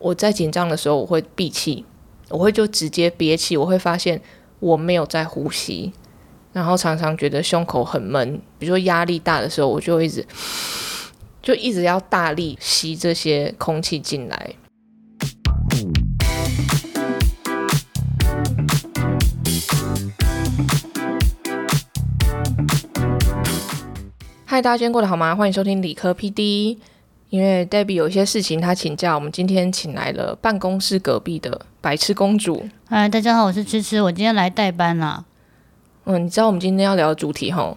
我在紧张的时候，我会闭气，我会就直接憋气，我会发现我没有在呼吸，然后常常觉得胸口很闷。比如说压力大的时候，我就一直就一直要大力吸这些空气进来。嗨，大家今天过得好吗？欢迎收听理科 PD。因为 Debbie 有一些事情，她请假，我们今天请来了办公室隔壁的白痴公主。嗨，大家好，我是吃吃，我今天来代班啦。嗯，你知道我们今天要聊的主题吼？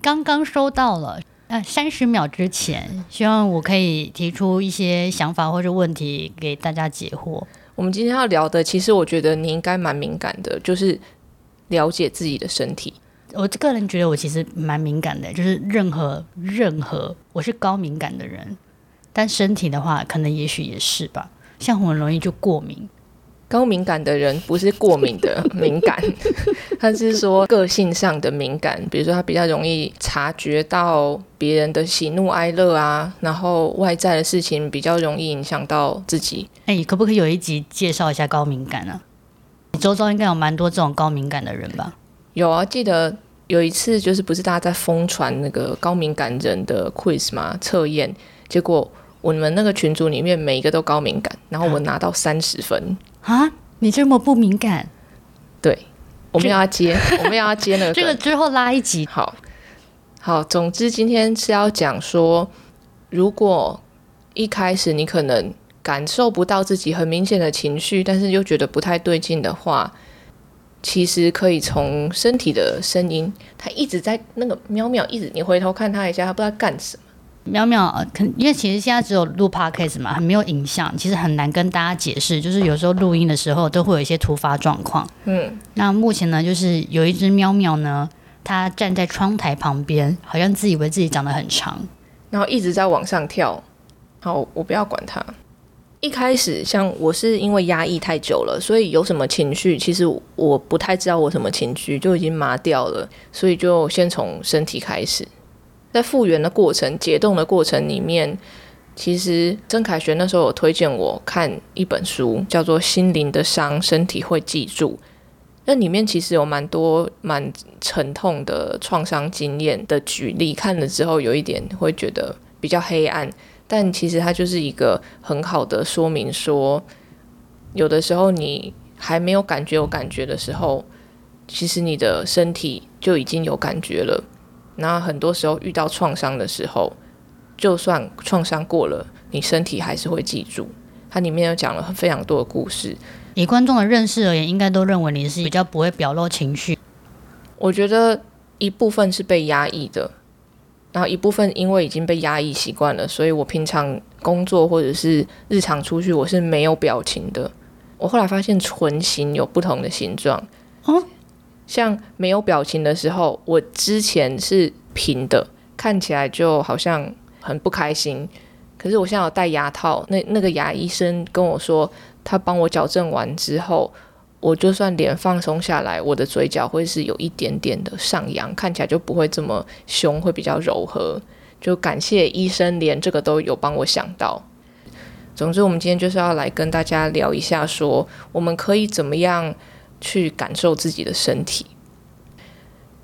刚刚收到了，呃，三十秒之前，希望我可以提出一些想法或者问题给大家解惑。我们今天要聊的，其实我觉得你应该蛮敏感的，就是了解自己的身体。我个人觉得我其实蛮敏感的，就是任何任何，我是高敏感的人，但身体的话，可能也许也是吧。像我很容易就过敏，高敏感的人不是过敏的敏感，他是说个性上的敏感，比如说他比较容易察觉到别人的喜怒哀乐啊，然后外在的事情比较容易影响到自己。哎，可不可以有一集介绍一下高敏感呢？你周遭应该有蛮多这种高敏感的人吧？有啊，记得有一次就是不是大家在疯传那个高敏感人的 quiz 吗？测验，结果我们那个群组里面每一个都高敏感，然后我拿到三十分啊！你这么不敏感？对，我们要接，我们要接那个。这个之后拉一集。好，好，总之今天是要讲说，如果一开始你可能感受不到自己很明显的情绪，但是又觉得不太对劲的话。其实可以从身体的声音，它一直在那个喵喵，一直你回头看它一下，它不知道干什么。喵喵，肯因为其实现在只有录 podcast 嘛，还没有影像，其实很难跟大家解释。就是有时候录音的时候都会有一些突发状况。嗯，那目前呢，就是有一只喵喵呢，它站在窗台旁边，好像自以为自己长得很长，然后一直在往上跳。好，我不要管它。一开始，像我是因为压抑太久了，所以有什么情绪，其实我不太知道我什么情绪就已经麻掉了，所以就先从身体开始，在复原的过程、解冻的过程里面，其实曾凯旋那时候有推荐我看一本书，叫做《心灵的伤，身体会记住》，那里面其实有蛮多蛮沉痛的创伤经验的举例，看了之后有一点会觉得比较黑暗。但其实它就是一个很好的说明，说有的时候你还没有感觉有感觉的时候，其实你的身体就已经有感觉了。那很多时候遇到创伤的时候，就算创伤过了，你身体还是会记住。它里面有讲了非常多的故事。以观众的认识而言，应该都认为你是比较不会表露情绪。我觉得一部分是被压抑的。然后一部分因为已经被压抑习惯了，所以我平常工作或者是日常出去，我是没有表情的。我后来发现唇形有不同的形状，哦，像没有表情的时候，我之前是平的，看起来就好像很不开心。可是我现在有戴牙套，那那个牙医生跟我说，他帮我矫正完之后。我就算脸放松下来，我的嘴角会是有一点点的上扬，看起来就不会这么凶，会比较柔和。就感谢医生，连这个都有帮我想到。总之，我们今天就是要来跟大家聊一下，说我们可以怎么样去感受自己的身体。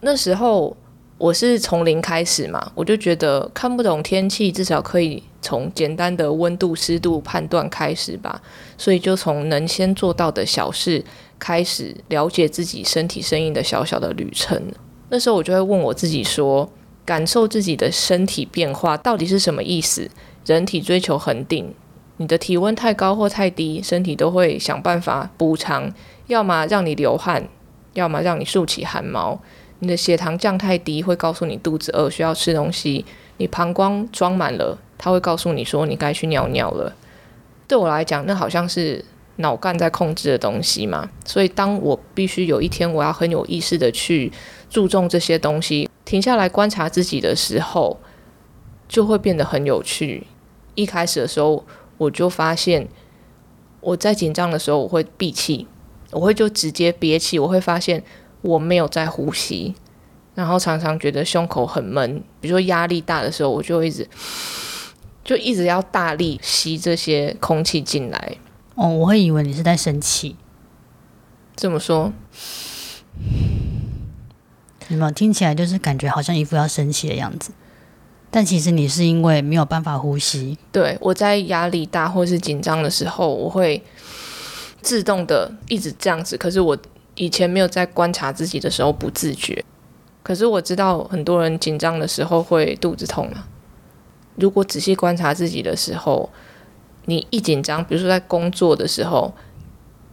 那时候我是从零开始嘛，我就觉得看不懂天气，至少可以从简单的温度、湿度判断开始吧。所以就从能先做到的小事。开始了解自己身体声音的小小的旅程，那时候我就会问我自己说：感受自己的身体变化到底是什么意思？人体追求恒定，你的体温太高或太低，身体都会想办法补偿，要么让你流汗，要么让你竖起汗毛。你的血糖降太低，会告诉你肚子饿，需要吃东西。你膀胱装满了，它会告诉你说你该去尿尿了。对我来讲，那好像是。脑干在控制的东西嘛，所以当我必须有一天我要很有意识的去注重这些东西，停下来观察自己的时候，就会变得很有趣。一开始的时候，我就发现我在紧张的时候我会闭气，我会就直接憋气，我会发现我没有在呼吸，然后常常觉得胸口很闷。比如说压力大的时候，我就一直。就一直要大力吸这些空气进来。哦，我会以为你是在生气。这么说，有没有听起来就是感觉好像一副要生气的样子？但其实你是因为没有办法呼吸。对我在压力大或是紧张的时候，我会自动的一直这样子。可是我以前没有在观察自己的时候不自觉。可是我知道很多人紧张的时候会肚子痛啊。如果仔细观察自己的时候，你一紧张，比如说在工作的时候，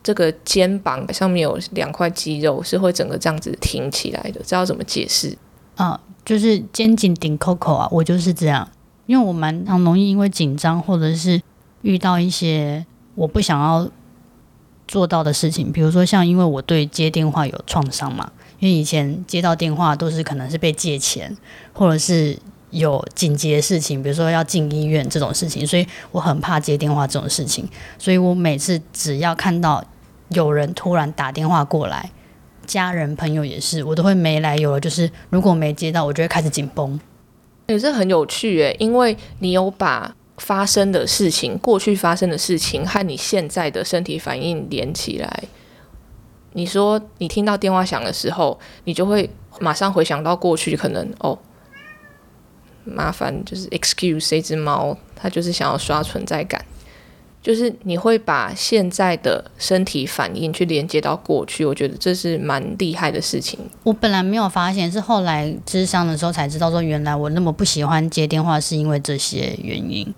这个肩膀上面有两块肌肉是会整个这样子挺起来的，知道怎么解释？啊，就是肩颈顶 Coco 啊，我就是这样，因为我蛮常容易因为紧张或者是遇到一些我不想要做到的事情，比如说像因为我对接电话有创伤嘛。因为以前接到电话都是可能是被借钱，或者是有紧急的事情，比如说要进医院这种事情，所以我很怕接电话这种事情。所以我每次只要看到有人突然打电话过来，家人朋友也是，我都会没来由的，就是如果没接到，我就会开始紧绷。也是很有趣诶，因为你有把发生的事情、过去发生的事情和你现在的身体反应连起来。你说你听到电话响的时候，你就会马上回想到过去，可能哦，麻烦就是 excuse 这只猫，它就是想要刷存在感，就是你会把现在的身体反应去连接到过去，我觉得这是蛮厉害的事情。我本来没有发现，是后来智商的时候才知道，说原来我那么不喜欢接电话是因为这些原因。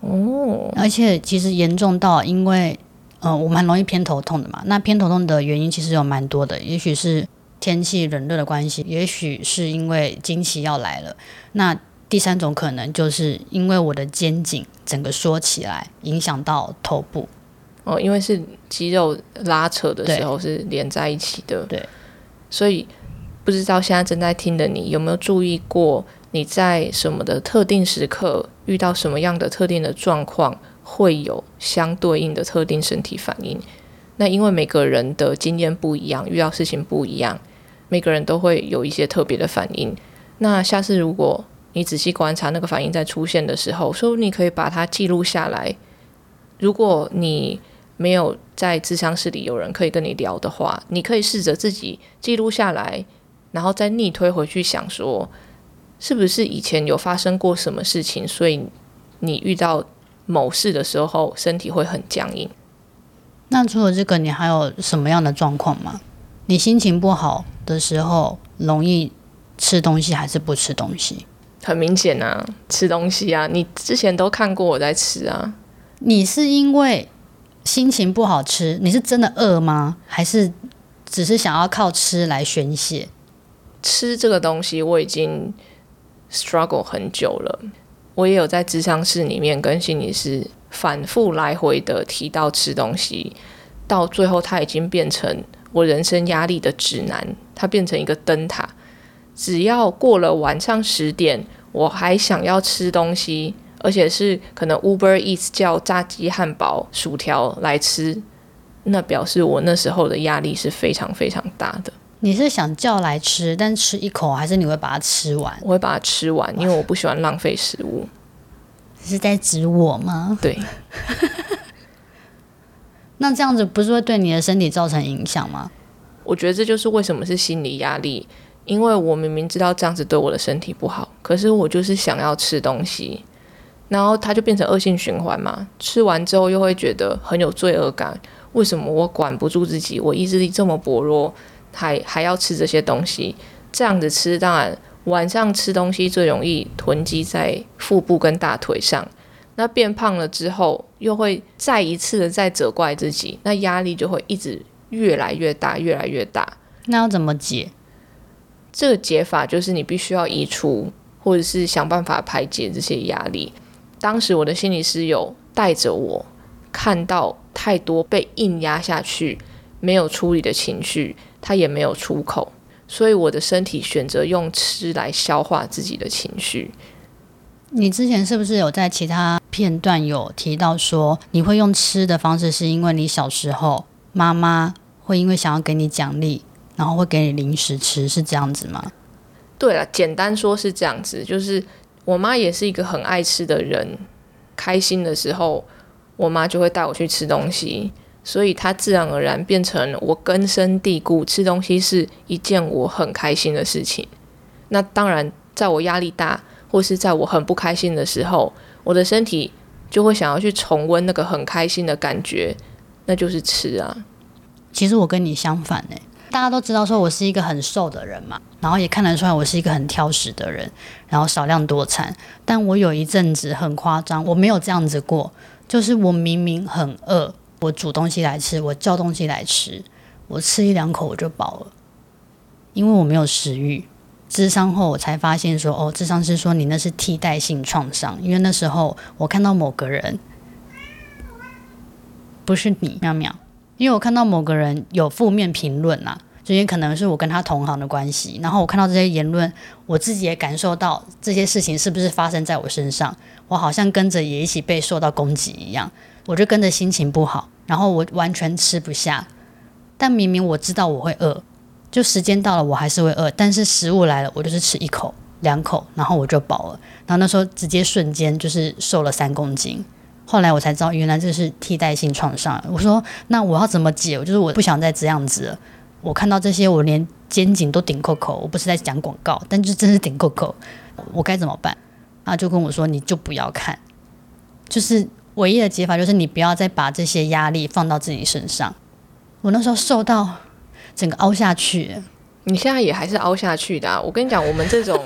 哦，而且其实严重到因为。嗯，我蛮容易偏头痛的嘛。那偏头痛的原因其实有蛮多的，也许是天气冷热的关系，也许是因为经期要来了。那第三种可能就是因为我的肩颈整个缩起来，影响到头部。哦，因为是肌肉拉扯的时候是连在一起的。对。所以不知道现在正在听的你有没有注意过，你在什么的特定时刻遇到什么样的特定的状况？会有相对应的特定身体反应。那因为每个人的经验不一样，遇到事情不一样，每个人都会有一些特别的反应。那下次如果你仔细观察那个反应在出现的时候，说你可以把它记录下来。如果你没有在智商室里有人可以跟你聊的话，你可以试着自己记录下来，然后再逆推回去想说，是不是以前有发生过什么事情，所以你遇到。某事的时候，身体会很僵硬。那除了这个，你还有什么样的状况吗？你心情不好的时候，容易吃东西还是不吃东西？很明显啊，吃东西啊！你之前都看过我在吃啊。你是因为心情不好吃？你是真的饿吗？还是只是想要靠吃来宣泄？吃这个东西，我已经 struggle 很久了。我也有在智商室里面跟心理师反复来回的提到吃东西，到最后它已经变成我人生压力的指南，它变成一个灯塔。只要过了晚上十点，我还想要吃东西，而且是可能 Uber Eats 叫炸鸡、汉堡、薯条来吃，那表示我那时候的压力是非常非常大的。你是想叫来吃，但吃一口，还是你会把它吃完？我会把它吃完，因为我不喜欢浪费食物。是在指我吗？对。那这样子不是会对你的身体造成影响吗？我觉得这就是为什么是心理压力，因为我明明知道这样子对我的身体不好，可是我就是想要吃东西，然后它就变成恶性循环嘛。吃完之后又会觉得很有罪恶感，为什么我管不住自己？我意志力这么薄弱。还还要吃这些东西，这样子吃，当然晚上吃东西最容易囤积在腹部跟大腿上。那变胖了之后，又会再一次的再责怪自己，那压力就会一直越来越大，越来越大。那要怎么解？这个解法就是你必须要移除，或者是想办法排解这些压力。当时我的心理师有带着我看到太多被硬压下去、没有处理的情绪。他也没有出口，所以我的身体选择用吃来消化自己的情绪。你之前是不是有在其他片段有提到说，你会用吃的方式，是因为你小时候妈妈会因为想要给你奖励，然后会给你零食吃，是这样子吗？对了，简单说是这样子，就是我妈也是一个很爱吃的人，开心的时候，我妈就会带我去吃东西，所以她自然而然变成我根深蒂固，吃东西是一件我很开心的事情。那当然，在我压力大或是在我很不开心的时候，我的身体就会想要去重温那个很开心的感觉，那就是吃啊。其实我跟你相反诶，大家都知道说我是一个很瘦的人嘛，然后也看得出来我是一个很挑食的人，然后少量多餐。但我有一阵子很夸张，我没有这样子过，就是我明明很饿，我煮东西来吃，我叫东西来吃，我吃一两口我就饱了，因为我没有食欲。智商后我才发现说，哦，智商是说你那是替代性创伤，因为那时候我看到某个人，不是你，妙妙。因为我看到某个人有负面评论啊，这些可能是我跟他同行的关系。然后我看到这些言论，我自己也感受到这些事情是不是发生在我身上，我好像跟着也一起被受到攻击一样，我就跟着心情不好，然后我完全吃不下。但明明我知道我会饿，就时间到了我还是会饿，但是食物来了，我就是吃一口、两口，然后我就饱了。然后那时候直接瞬间就是瘦了三公斤。后来我才知道，原来这是替代性创伤。我说，那我要怎么解？就是我不想再这样子了。我看到这些，我连肩颈都顶扣扣。我不是在讲广告，但就真是顶扣扣。我该怎么办？他就跟我说，你就不要看。就是唯一的解法，就是你不要再把这些压力放到自己身上。我那时候瘦到整个凹下去。你现在也还是凹下去的。我跟你讲，我们这种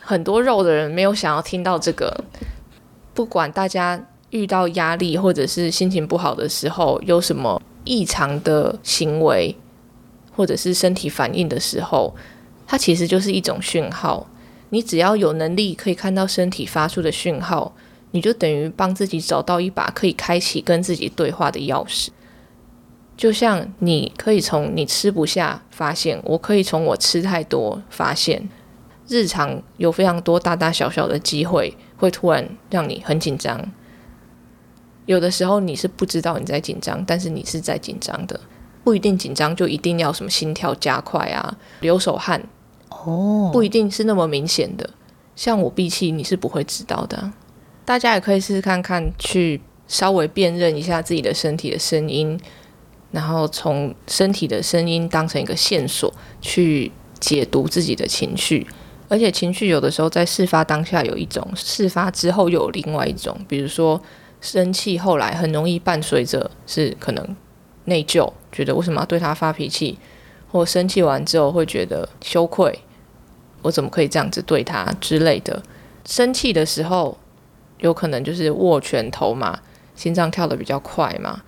很多肉的人，没有想要听到这个。不管大家。遇到压力或者是心情不好的时候，有什么异常的行为或者是身体反应的时候，它其实就是一种讯号。你只要有能力可以看到身体发出的讯号，你就等于帮自己找到一把可以开启跟自己对话的钥匙。就像你可以从你吃不下发现，我可以从我吃太多发现，日常有非常多大大小小的机会会突然让你很紧张。有的时候你是不知道你在紧张，但是你是在紧张的，不一定紧张就一定要什么心跳加快啊、流手汗哦，不一定是那么明显的。像我闭气，你是不会知道的。大家也可以试试看看，去稍微辨认一下自己的身体的声音，然后从身体的声音当成一个线索去解读自己的情绪。而且情绪有的时候在事发当下有一种，事发之后又有另外一种，比如说。生气后来很容易伴随着是可能内疚，觉得为什么要对他发脾气，或生气完之后会觉得羞愧，我怎么可以这样子对他之类的。生气的时候有可能就是握拳头嘛，心脏跳得比较快嘛，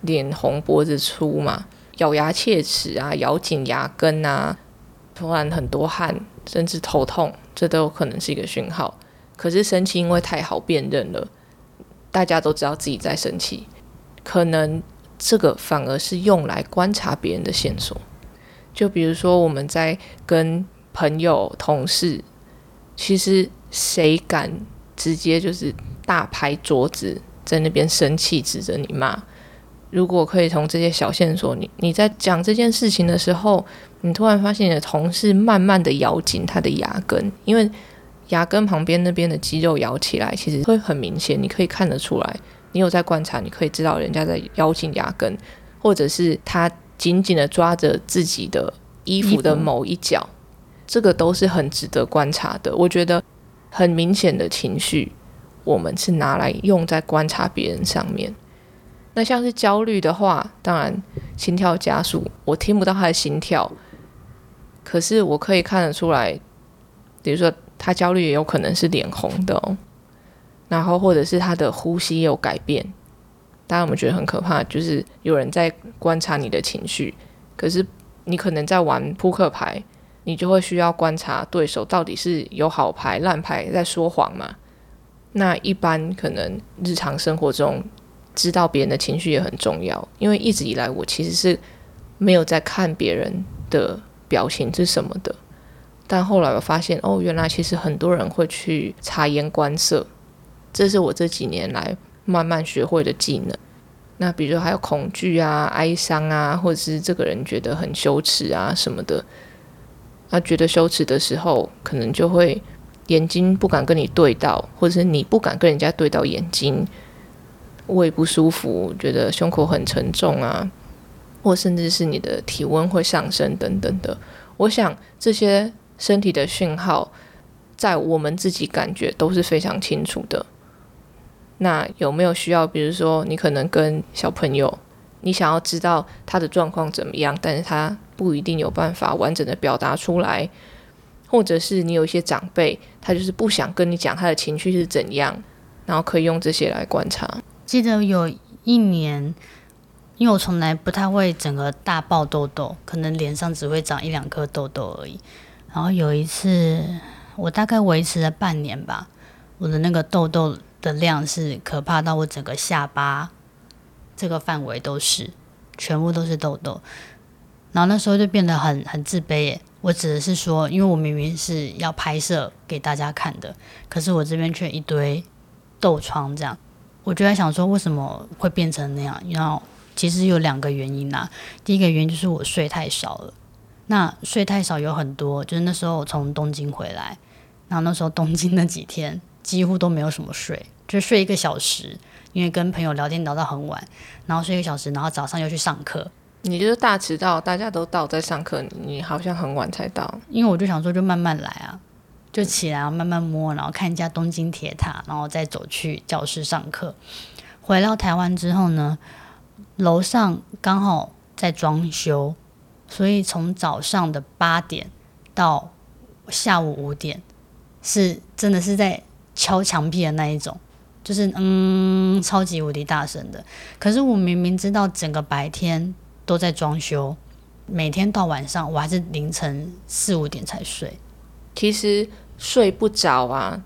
脸红脖子粗嘛，咬牙切齿啊，咬紧牙根啊，突然很多汗，甚至头痛，这都有可能是一个讯号。可是生气因为太好辨认了。大家都知道自己在生气，可能这个反而是用来观察别人的线索。就比如说我们在跟朋友、同事，其实谁敢直接就是大拍桌子，在那边生气指着你骂？如果可以从这些小线索，你你在讲这件事情的时候，你突然发现你的同事慢慢的咬紧他的牙根，因为。牙根旁边那边的肌肉咬起来，其实会很明显，你可以看得出来。你有在观察，你可以知道人家在咬紧牙根，或者是他紧紧的抓着自己的衣服的某一角，这个都是很值得观察的。我觉得很明显的情绪，我们是拿来用在观察别人上面。那像是焦虑的话，当然心跳加速，我听不到他的心跳，可是我可以看得出来，比如说。他焦虑也有可能是脸红的哦，然后或者是他的呼吸有改变，大家有没有觉得很可怕？就是有人在观察你的情绪，可是你可能在玩扑克牌，你就会需要观察对手到底是有好牌烂牌在说谎嘛？那一般可能日常生活中知道别人的情绪也很重要，因为一直以来我其实是没有在看别人的表情是什么的。但后来我发现，哦，原来其实很多人会去察言观色，这是我这几年来慢慢学会的技能。那比如说还有恐惧啊、哀伤啊，或者是这个人觉得很羞耻啊什么的，那觉得羞耻的时候，可能就会眼睛不敢跟你对到，或者是你不敢跟人家对到眼睛，胃不舒服，觉得胸口很沉重啊，或甚至是你的体温会上升等等的。我想这些身体的讯号，在我们自己感觉都是非常清楚的。那有没有需要，比如说你可能跟小朋友，你想要知道他的状况怎么样，但是他不一定有办法完整的表达出来，或者是你有一些长辈，他就是不想跟你讲他的情绪是怎样，然后可以用这些来观察。记得有一年，因为我从来不太会整个大爆痘痘，可能脸上只会长一两颗痘痘而已。然后有一次，我大概维持了半年吧，我的那个痘痘。的量是可怕到我整个下巴这个范围都是，全部都是痘痘，然后那时候就变得很很自卑耶。我指的是说，因为我明明是要拍摄给大家看的，可是我这边却一堆痘疮，这样我就在想说，为什么会变成那样？然后其实有两个原因啦。第一个原因就是我睡太少了。那睡太少有很多，就是那时候我从东京回来，然后那时候东京那几天。几乎都没有什么睡，就睡一个小时，因为跟朋友聊天聊到很晚，然后睡一个小时，然后早上又去上课。你就是大迟到，大家都到在上课，你好像很晚才到。因为我就想说，就慢慢来啊，就起来慢慢摸，然后看一下东京铁塔，然后再走去教室上课。回到台湾之后呢，楼上刚好在装修，所以从早上的八点到下午五点，是真的是在。敲墙壁的那一种，就是嗯，超级无敌大声的。可是我明明知道整个白天都在装修，每天到晚上我还是凌晨四五点才睡。其实睡不着啊，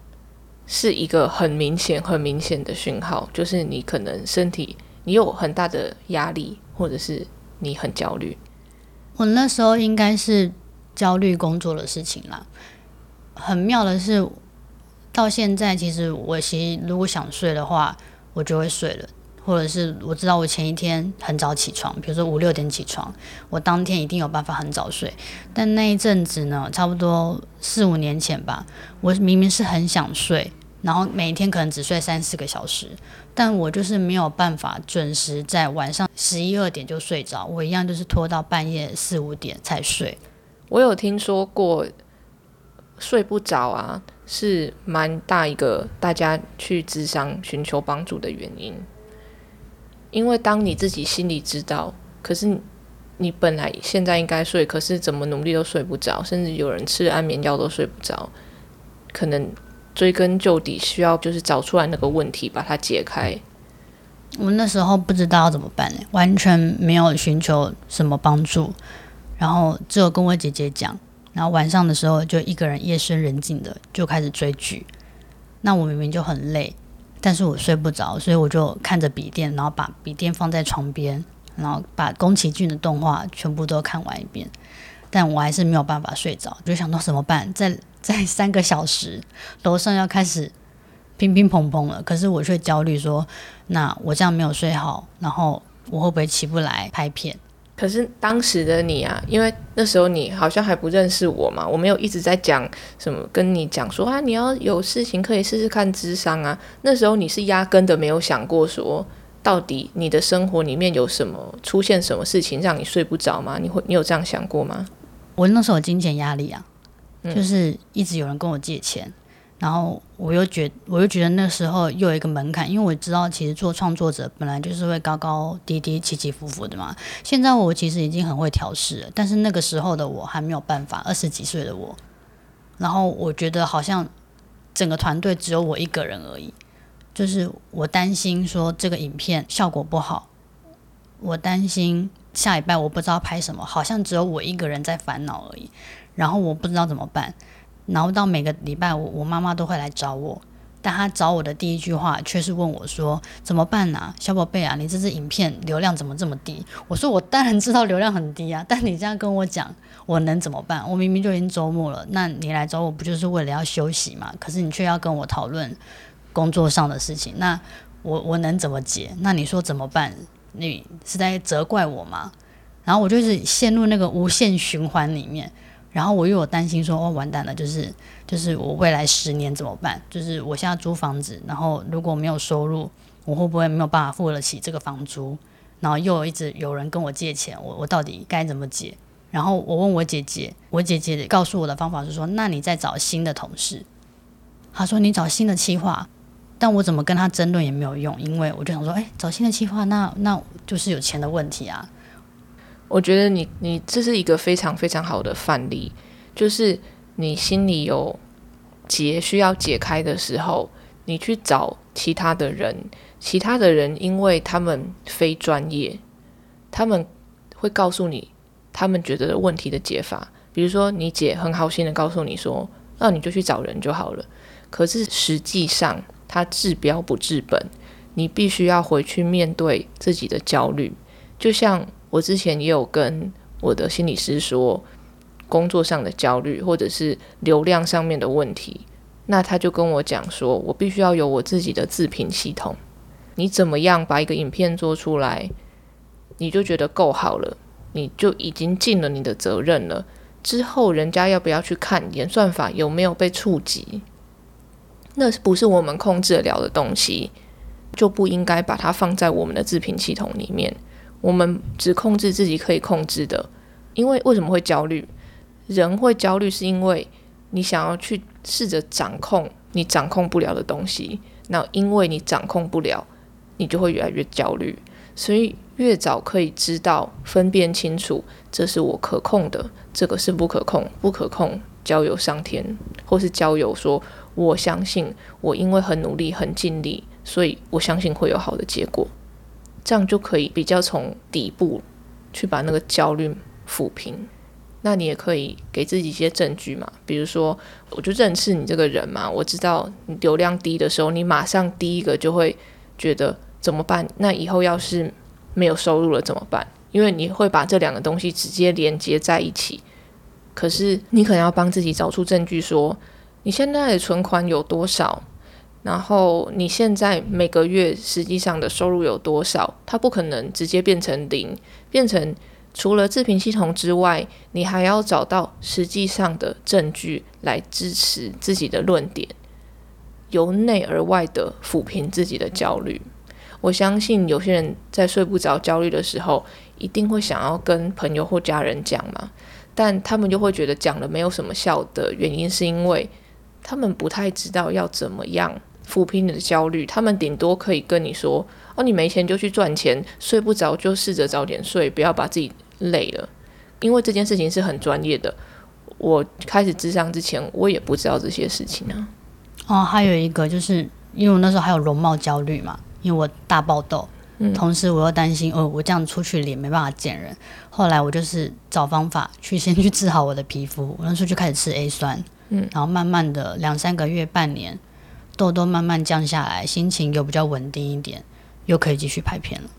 是一个很明显、很明显的讯号，就是你可能身体你有很大的压力，或者是你很焦虑。我那时候应该是焦虑工作的事情啦。很妙的是。到现在，其实我其实如果想睡的话，我就会睡了，或者是我知道我前一天很早起床，比如说五六点起床，我当天一定有办法很早睡。但那一阵子呢，差不多四五年前吧，我明明是很想睡，然后每天可能只睡三四个小时，但我就是没有办法准时在晚上十一二点就睡着，我一样就是拖到半夜四五点才睡。我有听说过睡不着啊。是蛮大一个大家去智商寻求帮助的原因，因为当你自己心里知道，可是你本来现在应该睡，可是怎么努力都睡不着，甚至有人吃安眠药都睡不着，可能追根究底需要就是找出来那个问题，把它解开。我那时候不知道怎么办，完全没有寻求什么帮助，然后只有跟我姐姐讲。然后晚上的时候就一个人夜深人静的就开始追剧，那我明明就很累，但是我睡不着，所以我就看着笔电，然后把笔电放在床边，然后把宫崎骏的动画全部都看完一遍，但我还是没有办法睡着，就想到怎么办？在在三个小时，楼上要开始乒乒乓乓了，可是我却焦虑说，那我这样没有睡好，然后我会不会起不来拍片？可是当时的你啊，因为那时候你好像还不认识我嘛，我没有一直在讲什么，跟你讲说啊，你要有事情可以试试看智商啊。那时候你是压根的没有想过说，到底你的生活里面有什么出现什么事情让你睡不着吗？你会你有这样想过吗？我那时候有金钱压力啊，就是一直有人跟我借钱。然后我又觉，我又觉得那时候又有一个门槛，因为我知道其实做创作者本来就是会高高低低、起起伏伏的嘛。现在我其实已经很会调试了，但是那个时候的我还没有办法，二十几岁的我。然后我觉得好像整个团队只有我一个人而已，就是我担心说这个影片效果不好，我担心下礼拜我不知道拍什么，好像只有我一个人在烦恼而已。然后我不知道怎么办。然后到每个礼拜，我我妈妈都会来找我，但她找我的第一句话却是问我说：“怎么办呢，小宝贝啊？你这支影片流量怎么这么低？”我说：“我当然知道流量很低啊，但你这样跟我讲，我能怎么办？我明明就已经周末了，那你来找我不就是为了要休息嘛？可是你却要跟我讨论工作上的事情，那我我能怎么解？那你说怎么办？你是在责怪我吗？”然后我就是陷入那个无限循环里面。然后我又有担心说，哦，完蛋了，就是就是我未来十年怎么办？就是我现在租房子，然后如果没有收入，我会不会没有办法付得起这个房租？然后又一直有人跟我借钱，我我到底该怎么解？然后我问我姐姐，我姐姐告诉我的方法是说，那你再找新的同事。她说你找新的企划，但我怎么跟他争论也没有用，因为我就想说，哎，找新的企划，那那就是有钱的问题啊。我觉得你你这是一个非常非常好的范例，就是你心里有结需要解开的时候，你去找其他的人，其他的人因为他们非专业，他们会告诉你他们觉得的问题的解法。比如说，你姐很好心的告诉你说，那你就去找人就好了。可是实际上，他治标不治本，你必须要回去面对自己的焦虑，就像。我之前也有跟我的心理师说工作上的焦虑，或者是流量上面的问题，那他就跟我讲说，我必须要有我自己的自评系统。你怎么样把一个影片做出来，你就觉得够好了，你就已经尽了你的责任了。之后人家要不要去看演算法有没有被触及，那不是我们控制得了的东西，就不应该把它放在我们的自评系统里面。我们只控制自己可以控制的，因为为什么会焦虑？人会焦虑是因为你想要去试着掌控你掌控不了的东西，那因为你掌控不了，你就会越来越焦虑。所以越早可以知道分辨清楚，这是我可控的，这个是不可控，不可控交由上天，或是交由说我相信我因为很努力很尽力，所以我相信会有好的结果。这样就可以比较从底部去把那个焦虑抚平。那你也可以给自己一些证据嘛，比如说，我就认识你这个人嘛，我知道你流量低的时候，你马上第一个就会觉得怎么办？那以后要是没有收入了怎么办？因为你会把这两个东西直接连接在一起。可是你可能要帮自己找出证据，说你现在的存款有多少？然后你现在每个月实际上的收入有多少？它不可能直接变成零，变成除了自评系统之外，你还要找到实际上的证据来支持自己的论点，由内而外的抚平自己的焦虑。我相信有些人在睡不着、焦虑的时候，一定会想要跟朋友或家人讲嘛，但他们就会觉得讲了没有什么效的原因，是因为他们不太知道要怎么样。抚平你的焦虑，他们顶多可以跟你说：“哦，你没钱就去赚钱，睡不着就试着早点睡，不要把自己累了。”因为这件事情是很专业的。我开始智商之前，我也不知道这些事情啊。哦，还有一个就是，因为我那时候还有容貌焦虑嘛，因为我大爆痘，同时我又担心哦，我这样出去脸没办法见人。后来我就是找方法去先去治好我的皮肤，我那时候就开始吃 A 酸，嗯，然后慢慢的两三个月、半年。痘痘慢慢降下来，心情又比较稳定一点，又可以继续拍片了。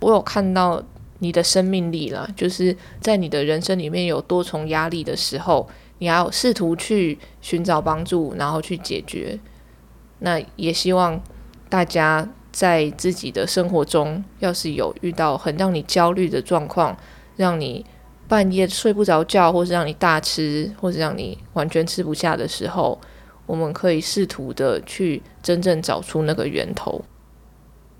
我有看到你的生命力了，就是在你的人生里面有多重压力的时候，你要试图去寻找帮助，然后去解决。那也希望大家在自己的生活中，要是有遇到很让你焦虑的状况，让你半夜睡不着觉，或是让你大吃，或是让你完全吃不下的时候。我们可以试图的去真正找出那个源头。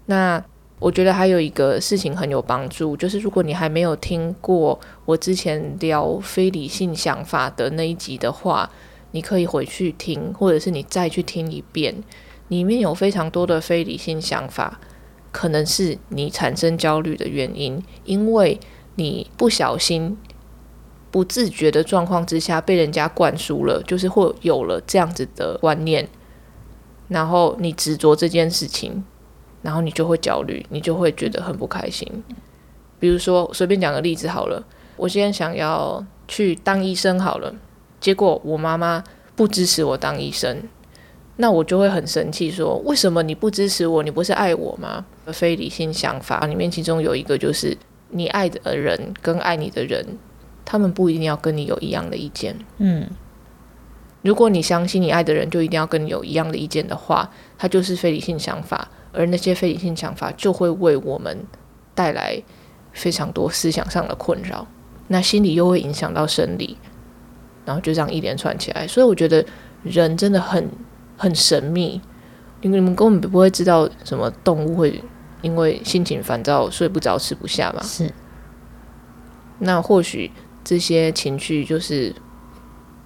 那我觉得还有一个事情很有帮助，就是如果你还没有听过我之前聊非理性想法的那一集的话，你可以回去听，或者是你再去听一遍。里面有非常多的非理性想法，可能是你产生焦虑的原因，因为你不小心。不自觉的状况之下被人家灌输了，就是会有了这样子的观念，然后你执着这件事情，然后你就会焦虑，你就会觉得很不开心。比如说，随便讲个例子好了，我现在想要去当医生好了，结果我妈妈不支持我当医生，那我就会很生气，说为什么你不支持我？你不是爱我吗？非理性想法里面，其中有一个就是你爱的人跟爱你的人。他们不一定要跟你有一样的意见。嗯，如果你相信你爱的人就一定要跟你有一样的意见的话，他就是非理性想法，而那些非理性想法就会为我们带来非常多思想上的困扰。那心理又会影响到生理，然后就这样一连串起来。所以我觉得人真的很很神秘，因为你们根本不会知道什么动物会因为心情烦躁睡不着吃不下吧？是。那或许这些情绪就是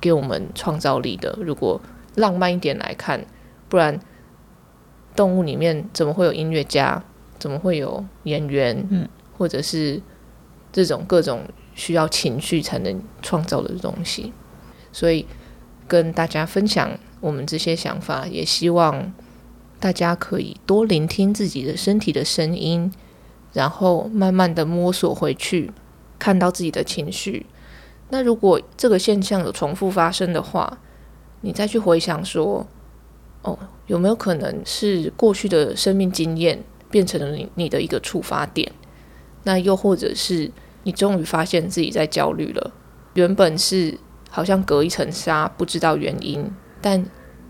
给我们创造力的。如果浪漫一点来看，不然动物里面怎么会有音乐家？怎么会有演员？嗯，或者是这种各种需要情绪才能创造的东西。所以跟大家分享我们这些想法，也希望大家可以多聆听自己的身体的声音，然后慢慢的摸索回去，看到自己的情绪。那如果这个现象有重复发生的话，你再去回想说，哦，有没有可能是过去的生命经验变成了你你的一个触发点？那又或者是你终于发现自己在焦虑了，原本是好像隔一层纱，不知道原因，但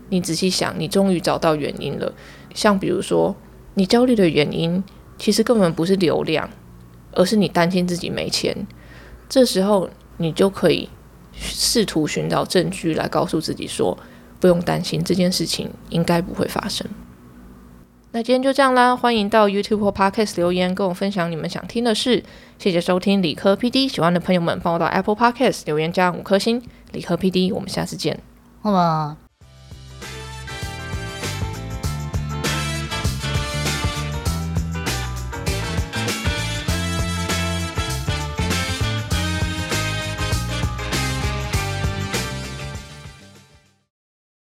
你仔细想，你终于找到原因了。像比如说，你焦虑的原因其实根本不是流量，而是你担心自己没钱。这时候你就可以。试图寻找证据来告诉自己说，不用担心这件事情应该不会发生。那今天就这样啦，欢迎到 YouTube 或 Podcast 留言跟我分享你们想听的事。谢谢收听理科 PD，喜欢的朋友们帮我到 Apple Podcast 留言加五颗星。理科 PD，我们下次见。好吧。